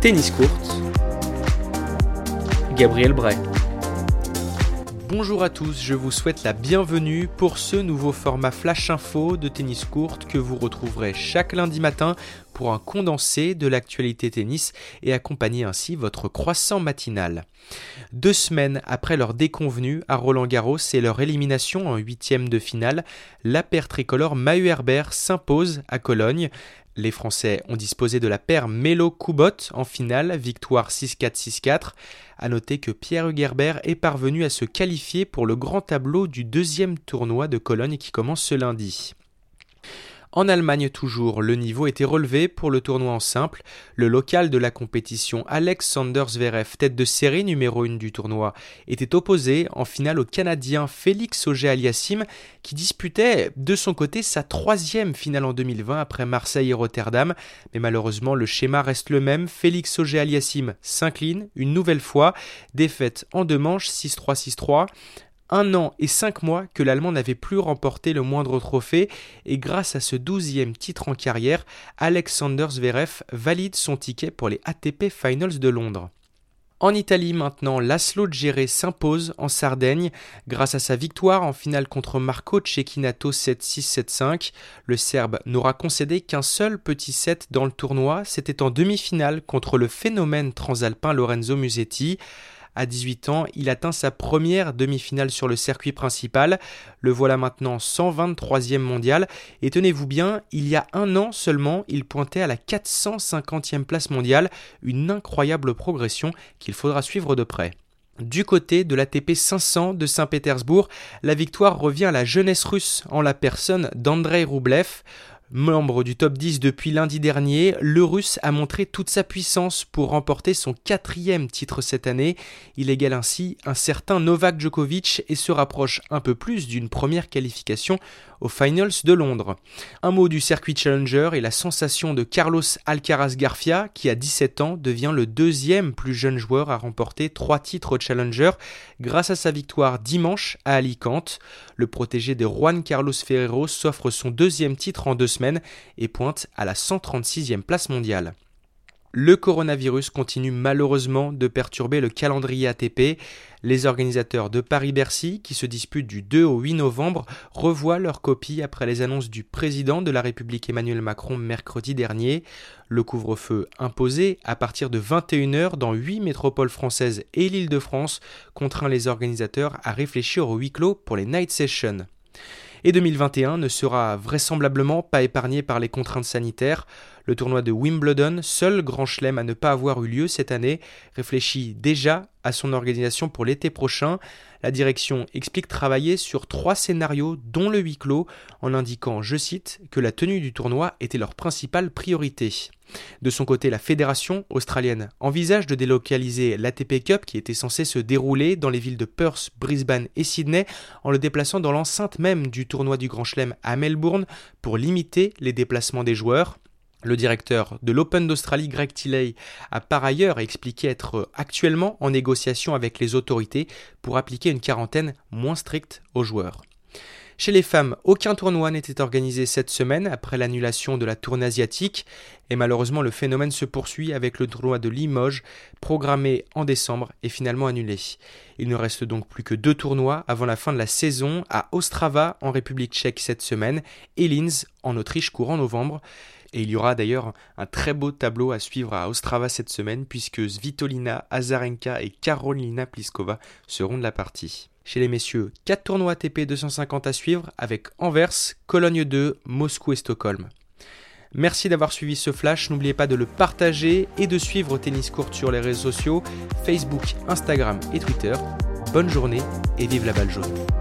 Tennis Court, Gabriel Bray. Bonjour à tous, je vous souhaite la bienvenue pour ce nouveau format Flash Info de tennis courte que vous retrouverez chaque lundi matin pour un condensé de l'actualité tennis et accompagner ainsi votre croissant matinal. Deux semaines après leur déconvenue à Roland Garros et leur élimination en huitième de finale, la paire tricolore Mahu Herbert s'impose à Cologne. Les Français ont disposé de la paire Melo-Koubot en finale, victoire 6-4-6-4. A noter que Pierre Hugerbert est parvenu à se qualifier pour le grand tableau du deuxième tournoi de Cologne qui commence ce lundi. En Allemagne toujours, le niveau était relevé pour le tournoi en simple. Le local de la compétition Alexander Zverev, tête de série numéro 1 du tournoi, était opposé en finale au Canadien Félix Auger-Aliassime qui disputait de son côté sa troisième finale en 2020 après Marseille et Rotterdam. Mais malheureusement le schéma reste le même. Félix Auger-Aliassime s'incline une nouvelle fois. Défaite en deux manches 6-3-6-3 un an et cinq mois que l'Allemand n'avait plus remporté le moindre trophée et grâce à ce douzième titre en carrière, Alexander Zverev valide son ticket pour les ATP Finals de Londres. En Italie maintenant, Laszlo Djere s'impose en Sardaigne grâce à sa victoire en finale contre Marco Cecchinato 7-6-7-5. Le Serbe n'aura concédé qu'un seul petit set dans le tournoi, c'était en demi-finale contre le phénomène transalpin Lorenzo Musetti. À 18 ans, il atteint sa première demi-finale sur le circuit principal. Le voilà maintenant 123e mondial. Et tenez-vous bien, il y a un an seulement, il pointait à la 450e place mondiale. Une incroyable progression qu'il faudra suivre de près. Du côté de l'ATP 500 de Saint-Pétersbourg, la victoire revient à la jeunesse russe en la personne d'Andrei Roublev. Membre du top 10 depuis lundi dernier, le Russe a montré toute sa puissance pour remporter son quatrième titre cette année. Il égale ainsi un certain Novak Djokovic et se rapproche un peu plus d'une première qualification aux Finals de Londres. Un mot du circuit Challenger et la sensation de Carlos Alcaraz Garcia, qui à 17 ans devient le deuxième plus jeune joueur à remporter trois titres au Challenger grâce à sa victoire dimanche à Alicante. Le protégé de Juan Carlos Ferrero s'offre son deuxième titre en deux semaines et pointe à la 136e place mondiale. Le coronavirus continue malheureusement de perturber le calendrier ATP. Les organisateurs de Paris-Bercy, qui se disputent du 2 au 8 novembre, revoient leur copie après les annonces du président de la République Emmanuel Macron mercredi dernier. Le couvre-feu imposé à partir de 21h dans 8 métropoles françaises et l'île de France contraint les organisateurs à réfléchir au huis clos pour les night sessions et 2021 ne sera vraisemblablement pas épargné par les contraintes sanitaires. Le tournoi de Wimbledon, seul grand chelem à ne pas avoir eu lieu cette année, réfléchit déjà à son organisation pour l'été prochain. La direction explique travailler sur trois scénarios, dont le huis clos, en indiquant, je cite, que la tenue du tournoi était leur principale priorité. De son côté, la fédération australienne envisage de délocaliser l'ATP Cup qui était censé se dérouler dans les villes de Perth, Brisbane et Sydney en le déplaçant dans l'enceinte même du tournoi du Grand Chelem à Melbourne pour limiter les déplacements des joueurs. Le directeur de l'Open d'Australie, Greg Tilley, a par ailleurs expliqué être actuellement en négociation avec les autorités pour appliquer une quarantaine moins stricte aux joueurs. Chez les femmes, aucun tournoi n'était organisé cette semaine après l'annulation de la tournée asiatique et malheureusement le phénomène se poursuit avec le tournoi de Limoges programmé en décembre et finalement annulé. Il ne reste donc plus que deux tournois avant la fin de la saison à Ostrava en République tchèque cette semaine et Linz en Autriche courant novembre. Et il y aura d'ailleurs un très beau tableau à suivre à Ostrava cette semaine puisque Svitolina Azarenka et Karolina Pliskova seront de la partie. Chez les messieurs, 4 tournois ATP 250 à suivre avec Anvers, Cologne 2, Moscou et Stockholm. Merci d'avoir suivi ce flash, n'oubliez pas de le partager et de suivre Tennis Court sur les réseaux sociaux, Facebook, Instagram et Twitter. Bonne journée et vive la balle jaune.